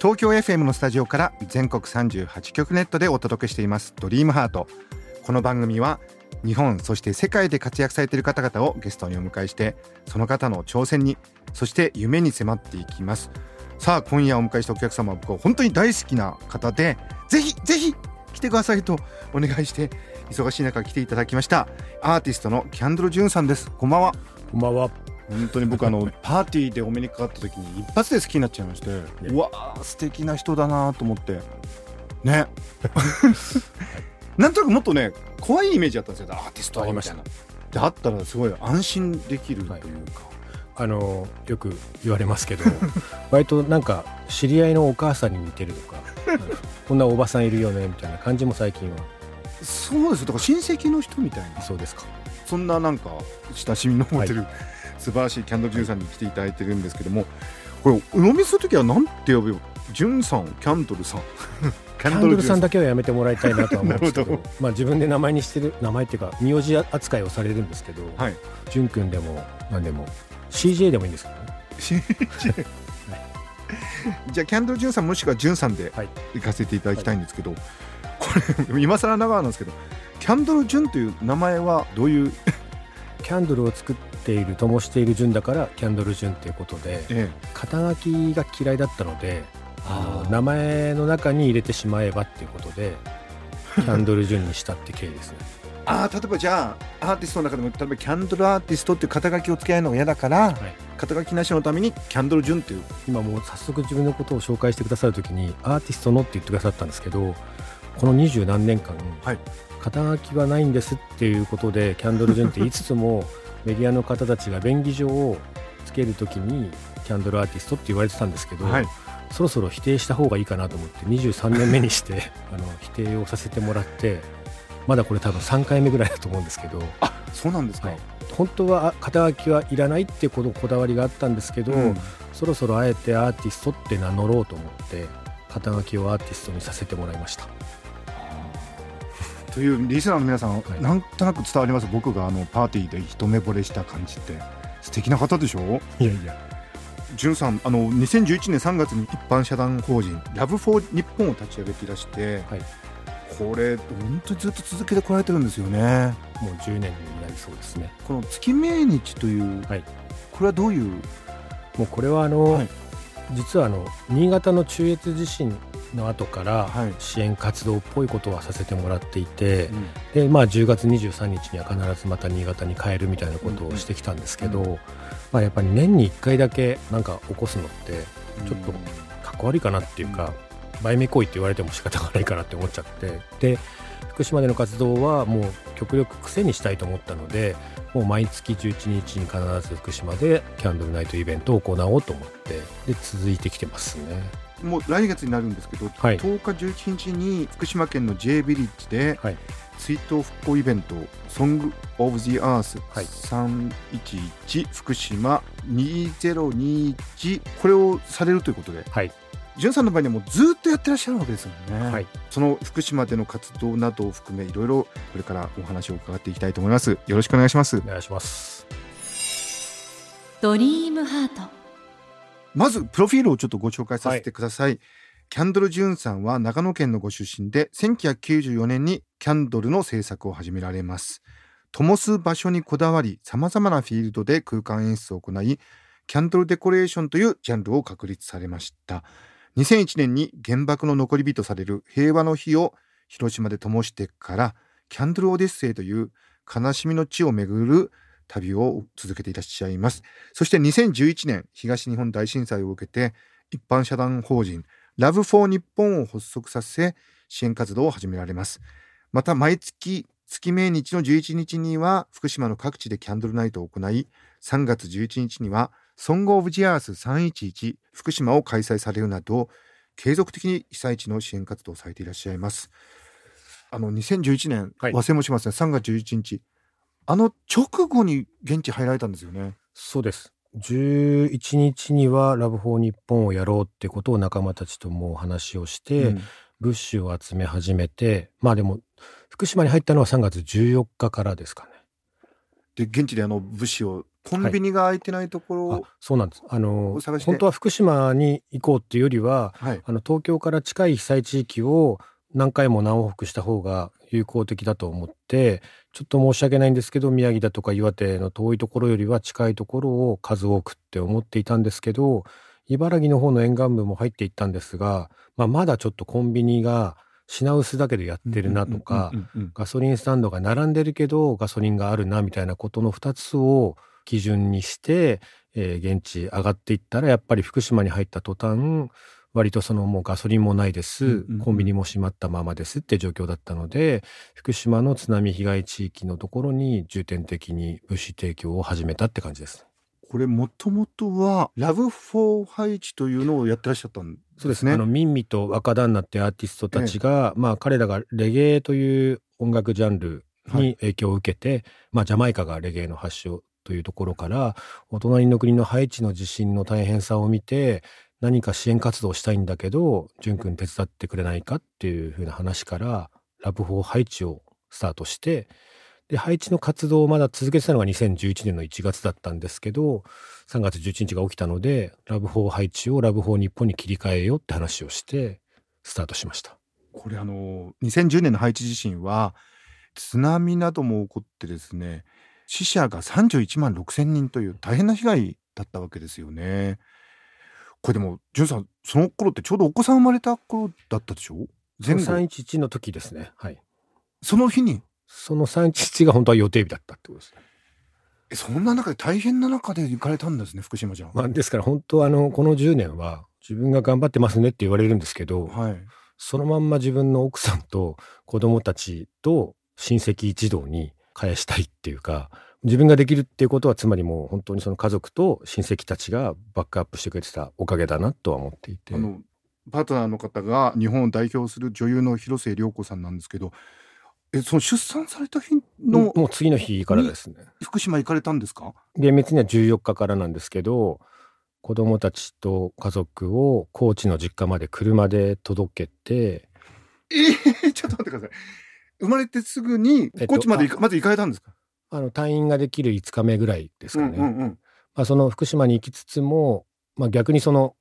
東京 FM のスタジオから全国38局ネットでお届けしています。ドリームハート。この番組は日本そして世界で活躍されている方々をゲストにお迎えしてその方の挑戦にそして夢に迫っていきます。さあ今夜お迎えしたお客様は僕は本当に大好きな方でぜひぜひ来てくださいとお願いして忙しい中来ていただきました。アーティストのキャンドル・ジュンさんです。こんばんは。こんばんは。本当に僕あのパーティーでお目にかかった時に一発で好きになっちゃいましてうわー素敵な人だなと思って。ね。なんとなくもっとね怖いイメージだったんですよ。アーティストありました。であったらすごい安心できるというか、あのよく言われますけど、割となんか知り合いのお母さんに似てるとか、こんなおばさんいるよねみたいな感じも最近は。そうですだから親戚の人みたいな。そうですか。そんななんか親しみの持てる、素晴らしいキャンドル・ジュンさんに来ていただいてるんですけどもこれお飲みする時はなんて呼べばジュンさんキャンドルさん。キ キャンドルさんだけけはやめてもらいたいなとは思うんですけどまあ自分で名前にしてる名前っていうか名字扱いをされるんですけど、はい。ジュン君でも何でも CJ でもいいんですけどね。じゃあキャンドル・ジュンさんもしくはジュンさんではい。行かせていただきたいんですけど、これ今更ながらなんですけどキャンドル・ジュンという名前はどういう、キャンドルを作っている灯している順だからキャンドル順っていうことでえ肩書きが嫌いだったのであの名前の中に入れてしまえばっていうことで キャンドル順にしたって経緯ですね。あー例えばじゃあアーティストの中でも例えばキャンドルアーティストっていう肩書きをつけないのが嫌だから、い。肩書きなしのためにキャンドル・ジュンっていう。今もう早速自分のことを紹介してくださる時にアーティストのって言ってくださったんですけどこの二十何年間、はい。肩書きはないんですっていうことでキャンドル順って言いつつもメディアの方たちが便宜上をつける時にキャンドルアーティストって言われてたんですけど、はい。そろそろ否定した方がいいかなと思って23年目にして あの否定をさせてもらってまだこれ多分3回目ぐらいだと思うんですけど、あそうなんですか、はい。本当はあ肩書きはいらないっていうことこだわりがあったんですけど、うん。そろそろあえてアーティストって名乗ろうと思って肩書きをアーティストにさせてもらいましたというリスナーの皆さん、はい。なんとなく伝わります？僕があのパーティーで一目惚れした感じって。素敵な方でしょ？いやいや。ジュンさんあの2011年3月に一般社団法人ラブフォー日本を立ち上げていらして、はい。これ本当にずっと続けてこられてるんですよね。もう10年になりそうですね。この月命日という、はい。これはどういう？もうこれはあの、はい。実はあの新潟の中越地震の後からはい。支援活動っぽいことはさせてもらっていて、うん。でまあ、10月23日には必ずまた新潟に帰るみたいなことをしてきたんですけど、うん。まあ、やっぱり年に1回だけなんか起こすのってちょっとかっこ悪いかなっていうか、売名行為って言われても仕方がないかなって思っちゃってで福島での活動はもう極力癖にしたいと思ったのでもう毎月11日に必ず福島でキャンドルナイトイベントを行おうと思ってで続いてきてますね。もう来月になるんですけど、はい。10日11日に福島県の J ビリッジではい。追悼復興イベント「ソング・オブ・ジ・アースはい311福島2021」これをされるということではい。潤さんの場合にはもうずっとやってらっしゃるわけですよね、はい。その福島での活動などを含めいろいろこれからお話を伺っていきたいと思います。よろしくお願いします。お願いします。ドリームハート。まずプロフィールをちょっとご紹介させてください、キャンドル・ジュンさんは長野県のご出身で1994年にキャンドルの制作を始められます。灯す場所にこだわりさまざまなフィールドで空間演出を行いキャンドルデコレーションというジャンルを確立されました。2001年に原爆の残り火とされる平和の日を広島で灯してから Candle Odyssey という悲しみの地を巡る旅を続けていらっしゃいます。そして2011年東日本大震災を受けて一般社団法人 Love for Nippon を発足させ支援活動を始められます。また毎月月命日の11日には福島の各地でキャンドルナイトを行い3月11日には Song of the Earth 311福島を開催されるなど継続的に被災地の支援活動をされていらっしゃいます。あの2011年、はい。忘れもしません。3月11日あの直後に現地入られたんですよねそうです。11日にはラブフォー日本をやろうってことを仲間たちともお話をして、うん物資を集め始めて、まあでも、福島に入ったのは3月14日からですかね。で現地であの物資をコンビニが開いてないところを、あそうなんです。あの本当は福島に行こうっていうよりは、はいあの東京から近い被災地域を何回も何往復した方が有効的だと思ってちょっと申し訳ないんですけど宮城だとか岩手の遠いところよりは近いところを数多くって思っていたんですけど茨城の方の沿岸部も入っていったんですが、まあ、まだちょっとコンビニが品薄だけどやってるなとか、ガソリンスタンドが並んでるけどガソリンがあるなみたいなことの2つを基準にして、えー現地上がっていったらやっぱり福島に入った途端割とそのもうガソリンもないです、うんうんうん。コンビニも閉まったままですって状況だったので福島の津波被害地域のところに重点的に物資提供を始めたって感じです。これもともとはラブフォーハイチというのをやってらっしゃったんそうです。ねあのミンミと若旦那ってアーティストたちが、まあ彼らがレゲエという音楽ジャンルに影響を受けて、まあジャマイカがレゲエの発祥というところからお隣の国のハイチの地震の大変さを見て何か支援活動したいんだけど淳君手伝ってくれないかっていうふうな話から Love for Haiti をスタートしてでハイチの活動をまだ続けてたのが2011年の1月だったんですけど3月11日が起きたのでラブフォーハイチを Love for Nippon に切り替えようって話をしてスタートしました。これあの2010年のハイチ地震は津波なども起こってですね死者が31万6千人という大変な被害だったわけですよね。これでも潤さんその頃ってちょうどお子さん生まれた頃だったでしょ？前後？311の時ですね。はい。その日に？その311が本当は予定日だったってことですね。えそんな中で大変な中で行かれたんですね福島じゃん。まあ、ですから本当はあのこの10年は自分が頑張ってますねって言われるんですけど、はい、そのまんま自分の奥さんと子供たちと親戚一同に返したいっていうか自分ができるっていうことはつまりもう本当にその家族と親戚たちがバックアップしてくれてたおかげだなとは思っていて。あのパートナーの方が日本を代表する女優の広末涼子さんなんですけどえその出産された日のもう次の日からですね。福島行かれたんですか？厳密には14日からなんですけど子供たちと家族を高知の実家まで車で届けて。えー、ちょっと待ってください。生まれてすぐにえっとこっちまで行かまず行かれたんですか？あの退院ができる5日目ぐらいですかね、うんうんうん。まあ、その福島に行きつつも、まあ、逆にその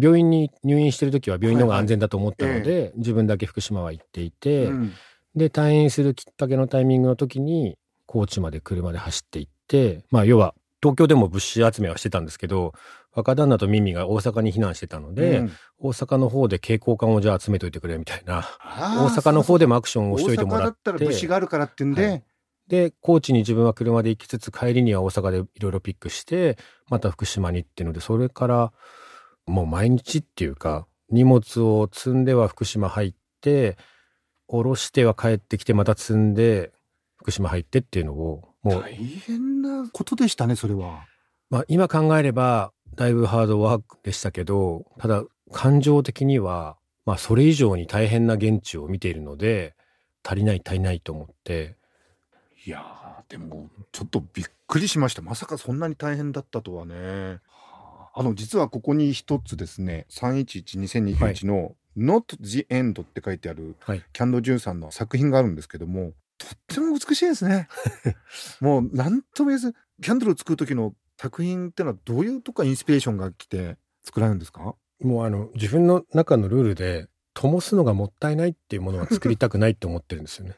病院に入院してる時は病院の方が安全だと思ったので、はい自分だけ福島は行っていて、うん。で退院するきっかけのタイミングの時に高知まで車で走って行ってまあ要は東京でも物資集めはしてたんですけど若旦那とミミが大阪に避難してたので、うん。大阪の方で蛍光管をじゃあ集めといてくれみたいな大阪の方でもアクションをしといてもらっ大阪だったらて物資があるからってんで、はいで高知に自分は車で行きつつ帰りには大阪でいろいろピックしてまた福島にっていうのでそれからもう毎日っていうか荷物を積んでは福島入って下ろしては帰ってきてまた積んで福島入ってっていうのをもう、大変なことでしたねそれは。まあ、今考えればだいぶハードワークでしたけどただ感情的には、まあ、それ以上に大変な現地を見ているので足りない足りないと思っていやーでもちょっとびっくりしましたまさかそんなに大変だったとはね。あの実はここに一つですね3112021の「Not the End」って書いてあるはいキャンド・ジュンさんの作品があるんですけどもとっても美しいですね。もう何とも言えずキャンドルを作る時の作品ってのはどういうとこからインスピレーションが来て作られるんですか？もうあの自分の中のルールで灯すのがもったいないっていうものは作りたくないって思ってるんですよね。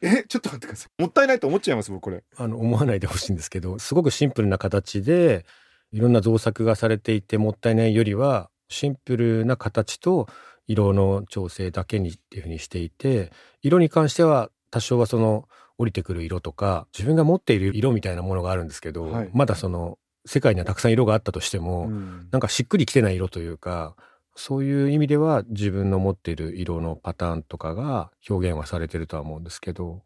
えちょっと待ってください。もったいないと思っちゃいます僕これ。あの思わないでほしいんですけどすごくシンプルな形でいろんな造作がされていてもったいないよりはシンプルな形と色の調整だけにっていうふうにしていて色に関しては多少はその降りてくる色とか自分が持っている色みたいなものがあるんですけど、はい。まだその世界にはたくさん色があったとしても、うん。なんかしっくりきてない色というかそういう意味では自分の持っている色のパターンとかが表現はされてるとは思うんですけど。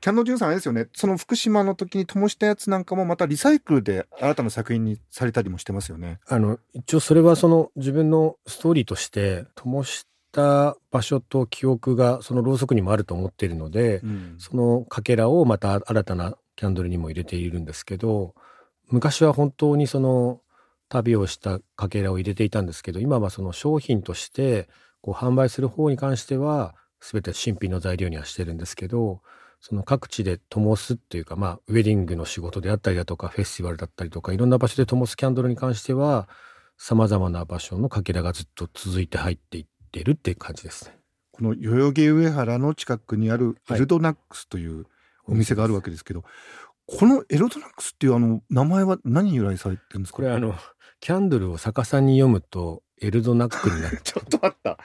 キャンドル・ジュンさんあれですよね。その福島の時に灯したやつなんかもまたリサイクルで新たな作品にされたりもしてますよね。あの一応それはその自分のストーリーとして灯した場所と記憶がそのろうそくにもあると思っているので、うん。そのかけらをまた新たなキャンドルにも入れているんですけど昔は本当にその旅をしたかけらを入れていたんですけど今はその商品としてこう販売する方に関しては全て新品の材料にはしてるんですけどその各地で灯すっていうかまあウェディングの仕事であったりだとかフェスティバルだったりとかいろんな場所で灯すキャンドルに関しては様々な場所のかけらがずっと続いて入っていってるっていう感じですね。この代々木上原の近くにあるエはいルドナックスというお店があるわけですけど、このエルドナックスっていうあの名前は何に由来されてるんですかこれあのキャンドルを逆さに読むとエルドナックになる。ちょっとあった。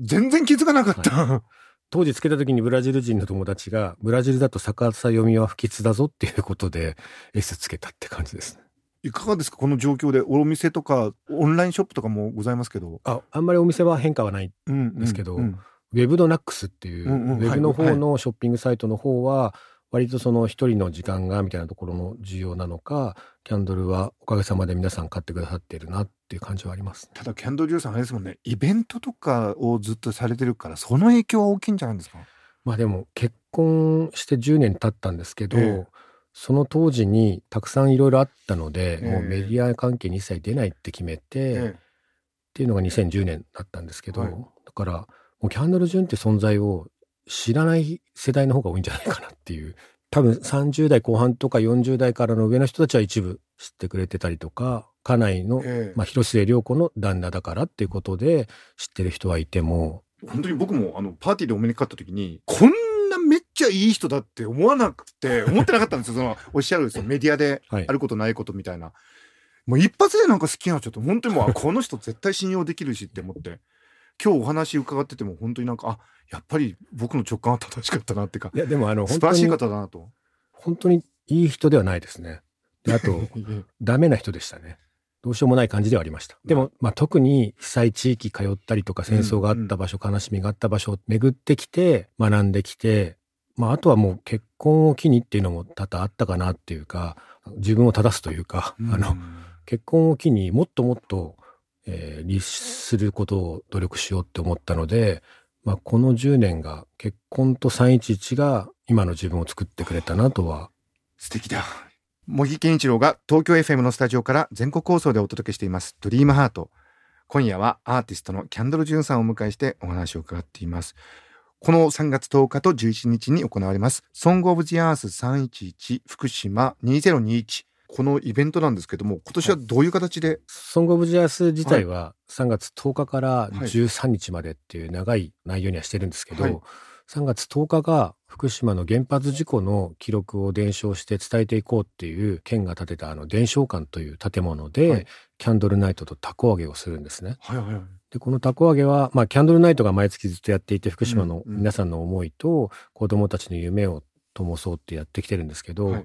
全然気づかなかった、当時つけた時にブラジル人の友達がブラジルだと逆さ読みは不吉だぞっていうことで S つけたって感じですね。いかがですか？この状況で。お店とかオンラインショップとかもございますけど、ああんまりお店は変化はないうんですけどうんウェブドナックスっていう、うんうんウェブのはい方のショッピングサイトの方は、割とその一人の時間がみたいなところの需要なのか、キャンドルはおかげさまで皆さん買ってくださっているなっていう感じはあります。ただキャンドル・ジューさんあれですもんね。イベントとかをずっとされてるからその影響は大きいんじゃないですか？まあでも結婚して10年経ったんですけど、ええ。その当時にたくさんいろいろあったので、ええ。もうメディア関係に一切出ないって決めて、えっていうのが2010年だったんですけど、はい。だからもうキャンドル・ジュンって存在を知らない世代の方が多いんじゃないかなっていう。多分30代後半とか40代からの上の人たちは一部知ってくれてたりとか家内の、ええ。まあ、広末涼子の旦那だからっていうことで知ってる人はいても。本当に僕もあのパーティーでお目にかかった時にこんなめっちゃいい人だって思わなくて思ってなかったんですよ。そのおっしゃるですよメディアではい。あることないことみたいな、もう一発でなんか好きになっちゃって本当にもうあこの人絶対信用できるしって思って今日お話伺ってても本当になんかあやっぱり僕の直感は正しかったなってかいやでもあの素晴らしい方だなと。本当にいい人ではないですね。であと ダメな人でしたね。どうしようもない感じではありました。でも、まあ、特に被災地域通ったりとか戦争があった場所、悲しみがあった場所を巡ってきて学んできて、まあ、あとはもう結婚を機にっていうのも多々あったかなっていうか自分を正すというか、あの結婚を機にもっともっと、えー律することを努力しようって思ったので、まあ、この10年が結婚と311が今の自分を作ってくれたなとは。素敵だ。茂木健一郎が東京 FM のスタジオから全国放送でお届けしています「ドリームハート。今夜はアーティストのキャンドル・ジュンさんをお迎えしてお話を伺っています。この3月10日と11日に行われます「ソング・オブ・ジ・アース311福島2021」このイベントなんですけども今年はどういう形で、ソング・オブ・ジ・アース自体は3月10日から13日までっていう長い内容にはしてるんですけど、はい。3月10日が福島の原発事故の記録を伝承して伝えていこうっていう県が建てたあの伝承館という建物で、はい。キャンドルナイトと凧揚げをするんですね。はいはいはい。で、この凧揚げは、まあ、キャンドルナイトが毎月ずっとやっていて、福島の皆さんの思いと子供たちの夢を灯そうってやってきてるんですけど、はい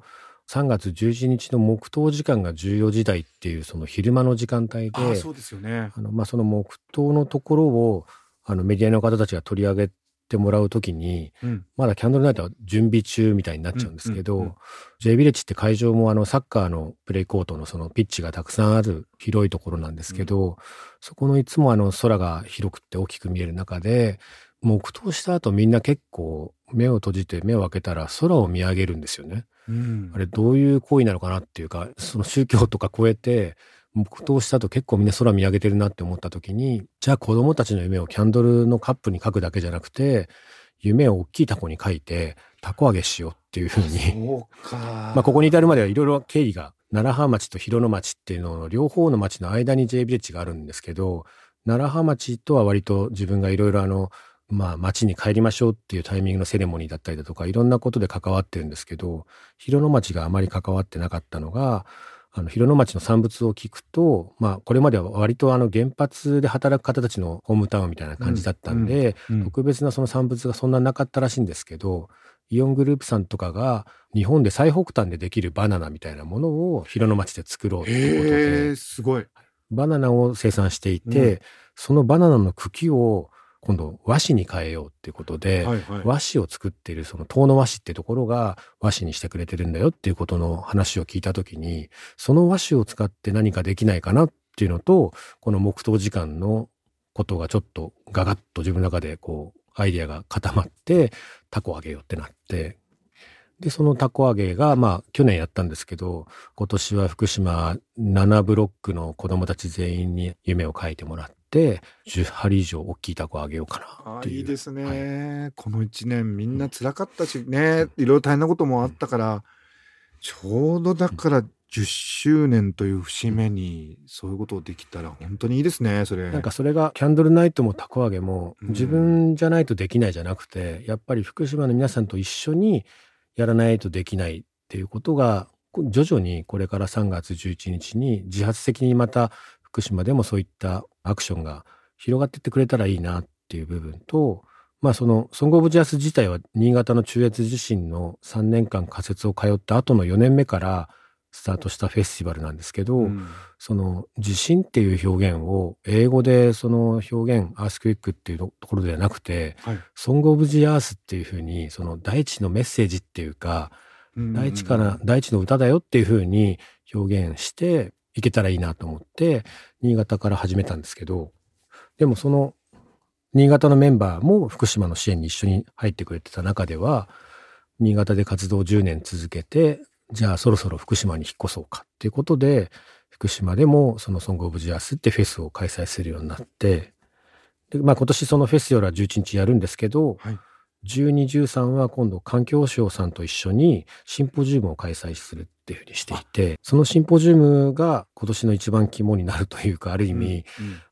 3月11日の黙祷時間が14時台っていうその昼間の時間帯で、そうですよね。あの、まあ、その黙祷のところを、あの、メディアの方たちが取り上げてもらうときに、うん。まだキャンドルナイトは準備中みたいになっちゃうんですけど、うんうんうん。J ビレッジって会場もあの、サッカーのプレイコートのそのピッチがたくさんある広いところなんですけど、そこのいつもあの、空が広くて大きく見える中で、黙祷した後みんな結構目を閉じて目を開けたら空を見上げるんですよね。うん。あれどういう行為なのかなっていうか、その宗教とか超えて、黙祷した後結構みんな空見上げてるなって思った時に、じゃあ子供たちの夢をキャンドルのカップに書くだけじゃなくて、夢を大きいタコに書いて、タコ揚げしようっていうふうに、ここに至るまではいろいろ経緯が、奈良浜町と広野町っていうのの両方の町の間に J ビレッジがあるんですけど、奈良浜町とは割と自分がいろいろあの、まあ町に帰りましょうっていうタイミングのセレモニーだったりだとかいろんなことで関わってるんですけど、広野町があまり関わってなかったのが、あの、広野町の産物を聞くと、まあこれまでは割とあの原発で働く方たちのホームタウンみたいな感じだったんで、うん特別なその産物がそんななかったらしいんですけど、イオングループさんとかが日本で最北端でできるバナナみたいなものを広野町で作ろうということへでえ、すごい。バナナを生産していて、うん。そのバナナの茎を今度和紙に変えようっていうことで、はいはい。和紙を作っているその遠野和紙ってところが和紙にしてくれてるんだよっていうことの話を聞いたときに、その和紙を使って何かできないかなっていうのと、この黙祷時間のことがちょっとガガッと自分の中でこうアイディアが固まって、タコあげようってなって、で、そのタコ揚げが、まあ、去年やったんですけど、今年は福島7ブロックの子供たち全員に夢を書いてもらって、10針以上大きいタコ揚げようかな。あっていう。いいですね、はい。この1年みんな辛かったしね。いろいろ大変なこともあったからちょうどだから10周年という節目にそういうことをできたら本当にいいですねそれ。なんかそれがキャンドルナイトもタコ揚げもうん。自分じゃないとできないじゃなくて、やっぱり福島の皆さんと一緒にやらないとできないっていうことがこ徐々にこれから3月11日に自発的にまた福島でもそういったアクションが広がってってくれたらいいなっていう部分とまあそのソングオブジャス自体は新潟の中越地震の3年間仮設を通った後の4年目からスタートしたフェスティバルなんですけど、うん。その地震っていう表現を英語でその表現アースクイックっていうところではなくて、はい。ソングオブジアースっていうふうにその大地のメッセージっていうか、うん大地から大地の歌だよっていうふうに表現していけたらいいなと思って新潟から始めたんですけどでもその新潟のメンバーも福島の支援に一緒に入ってくれてた中では新潟で活動を10年続けてじゃあそろそろ福島に引っ越そうかっていうことで福島でもそのソングオブジアースってフェスを開催するようになってで、まあ、今年そのフェスティバルは11日やるんですけど、はい。12、13は今度環境省さんと一緒にシンポジウムを開催するっていうふうにしていて、そのシンポジウムが今年の一番肝になるというか、ある意味、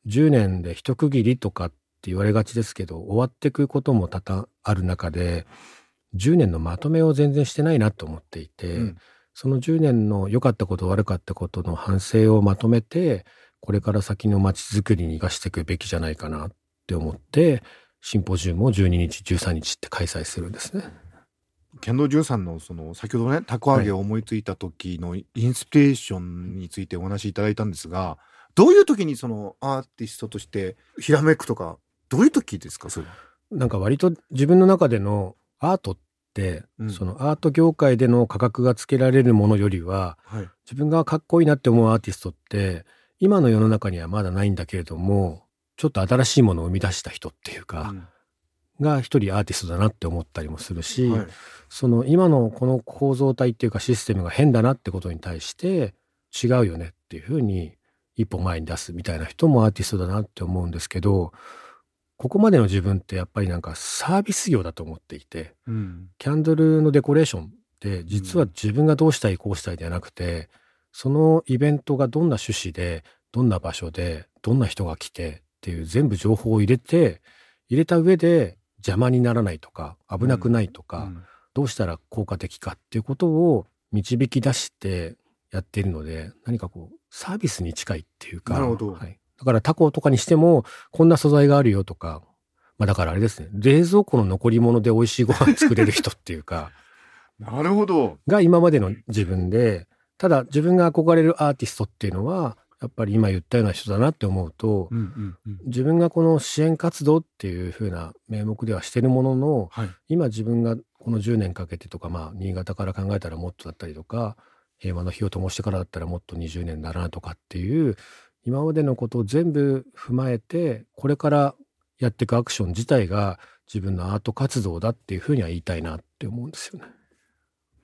10年で一区切りとかって言われがちですけど、終わっていくことも多々ある中で、10年のまとめを全然してないなと思っていて、うんその10年の良かったこと悪かったことの反省をまとめて、これから先の街づくりに生かしていくべきじゃないかなって思って、シンポジウムを12日、13日って開催するんですね。キャンドル・ジュンさんのその先ほどねたこ揚げを思いついた時のインスピレーションについてお話しいただいたんですがどういう時にそのアーティストとしてひらめくとかどういう時ですかそれ？なんか割と自分の中でのアートって、うん。そのアート業界での価格がつけられるものよりは、はい。自分がかっこいいなって思うアーティストって、今の世の中にはまだないんだけれども、ちょっと新しいものを生み出した人っていうか、が一人アーティストだなって思ったりもするし、はい。その今のこの構造体っていうかシステムが変だなってことに対して違うよねっていうふうに一歩前に出すみたいな人もアーティストだなって思うんですけどここまでの自分ってやっぱりなんかサービス業だと思っていてうん。キャンドルのデコレーションって実は自分がどうしたいこうしたいではなくてそのイベントがどんな趣旨でどんな場所でどんな人が来てっていう全部情報を入れて入れた上で邪魔にならないとか危なくないとか、うんどうしたら効果的かっていうことを導き出してやっているので何かこうサービスに近いっていうかなるほど。はい、だからタコとかにしてもこんな素材があるよとか、まあ、だからあれですね冷蔵庫の残り物で美味しいご飯作れる人っていうか なるほど。が今までの自分でただ自分が憧れるアーティストっていうのはやっぱり今言ったような人だなって思うと、うんうんうん。自分がこの支援活動っていう風な名目ではしてるものの、はい。今自分がこの10年かけてとかまあ新潟から考えたらもっとだったりとか平和の火を灯してからだったらもっと20年だなとかっていう今までのことを全部踏まえてこれからやっていくアクション自体が自分のアート活動だっていうふうには言いたいなって思うんですよね。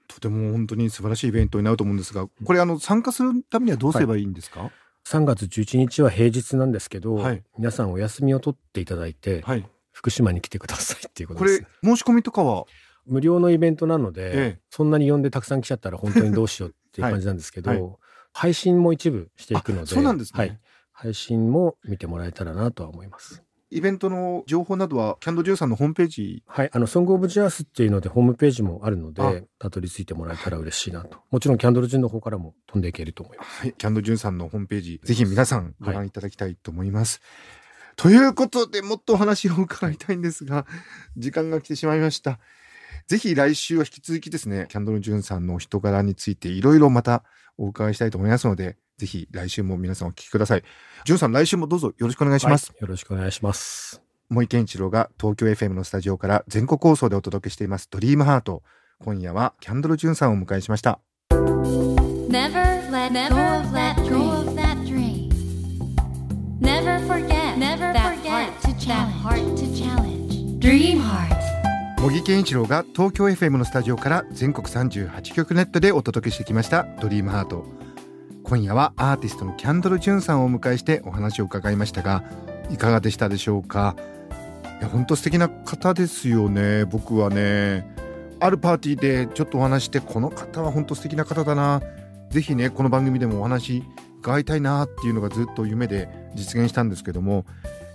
とても本当に素晴らしいイベントになると思うんですがこれあの参加するためにはどうすればいいんですか？3月11日は平日なんですけど、はい。皆さんお休みを取っていただいて、はい。福島に来てくださいっていうことこです。れ。申し込みとかは？無料のイベントなので、ええ。そんなに呼んでたくさん来ちゃったら本当にどうしようっていう感じなんですけど、はい。は配信も一部していくのであそうなんですね。はい、配信も見てもらえたらなとは思います。イベントの情報などはキャンドル・ジュンさんのホームページ？はい、あの、ソングオブジャースっていうのでホームページもあるのあで、たどり着いてもらえたら嬉しいなと。もちろんキャンドルジュンの方からも飛んでいけると思います。はい、キャンドル・ジュンさんのホームページ、ぜひ皆さんご覧いただきたいと思います。ということで、もっとお話を伺いたいんですが、時間が来てしまいました。ぜひ来週は引き続きですね、キャンドル・ジュンさんのお人柄についていろいろまたお伺いしたいと思いますので、ぜひ来週も皆さんお聞きください。ジュンさん、来週もどうぞよろしくお願いします。はいよろしくお願いします。森健一郎が東京 FM のスタジオから全国放送でお届けしていますドリームハート今夜はキャンドル・ジュンさんをお迎えしました Never let go of that dream. Never forget Never that heart to challenge. Dream Heart. 茂木健一郎が東京 FM のスタジオから全国38局ネットでお届けしてきましたドリームハート今夜はアーティストのキャンドル・ジュンさんをお迎えしてお話を伺いましたがいかがでしたでしょうか？いや本当素敵な方ですよね。僕はね。あるパーティーでちょっとお話してこの方は本当素敵な方だな。ぜひねこの番組でもお話伺いたいなっていうのがずっと夢で実現したんですけども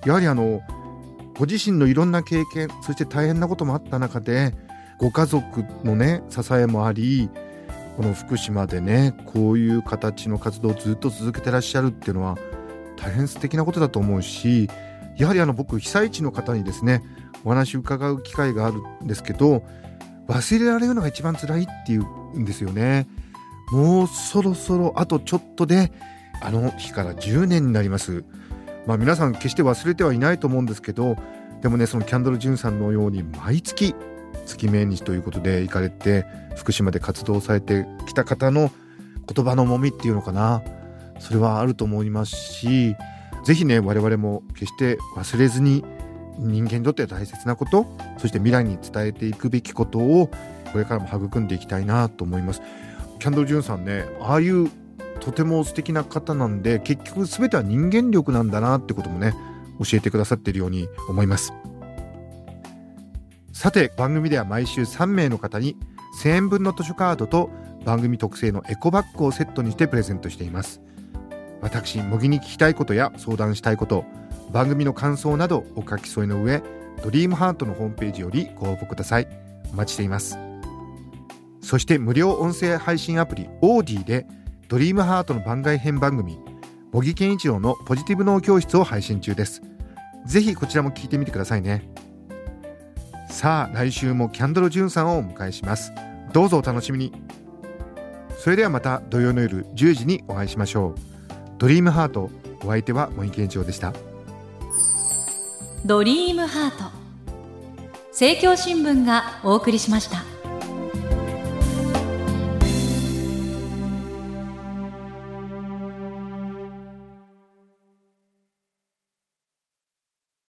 やはりあのご自身のいろんな経験そして大変なこともあった中でご家族のね支えもありこの福島でねこういう形の活動をずっと続けてらっしゃるっていうのは大変素敵なことだと思うしやはりあの僕被災地の方にですねお話伺う機会があるんですけど忘れられるのが一番辛いっていうんですよね。もうそろそろあとちょっとであの日から10年になります。まあ皆さん決して忘れてはいないと思うんですけどでもねそのキャンドル・ジュンさんのように毎月月命日ということで行かれて福島で活動されてきた方の言葉の重みっていうのかな。それはあると思いますし是非ね我々も決して忘れずに人間にとって大切なことそして未来に伝えていくべきことをこれからも育んでいきたいなと思います。キャンドル・ジュンさんねああいうとても素敵な方なんで結局全ては人間力なんだなってこともね教えてくださっているように思います。さて番組では毎週3名の方に1000円分の図書カードと番組特製のエコバッグをセットにしてプレゼントしています。私模擬に聞きたいことや相談したいこと番組の感想などお書き添えの上ドリームハートのホームページよりご応募ください。お待ちしています。そして無料音声配信アプリオーディでドリームハートの番外編番組茂木健一郎のポジティブ脳教室を配信中です。ぜひこちらも聞いてみてくださいね。さあ来週もキャンドル・ジュンさんをお迎えします。どうぞお楽しみに。それではまた土曜の夜10時にお会いしましょう。ドリームハートお相手は森健一郎でした。ドリームハート。政教新聞がお送りしました。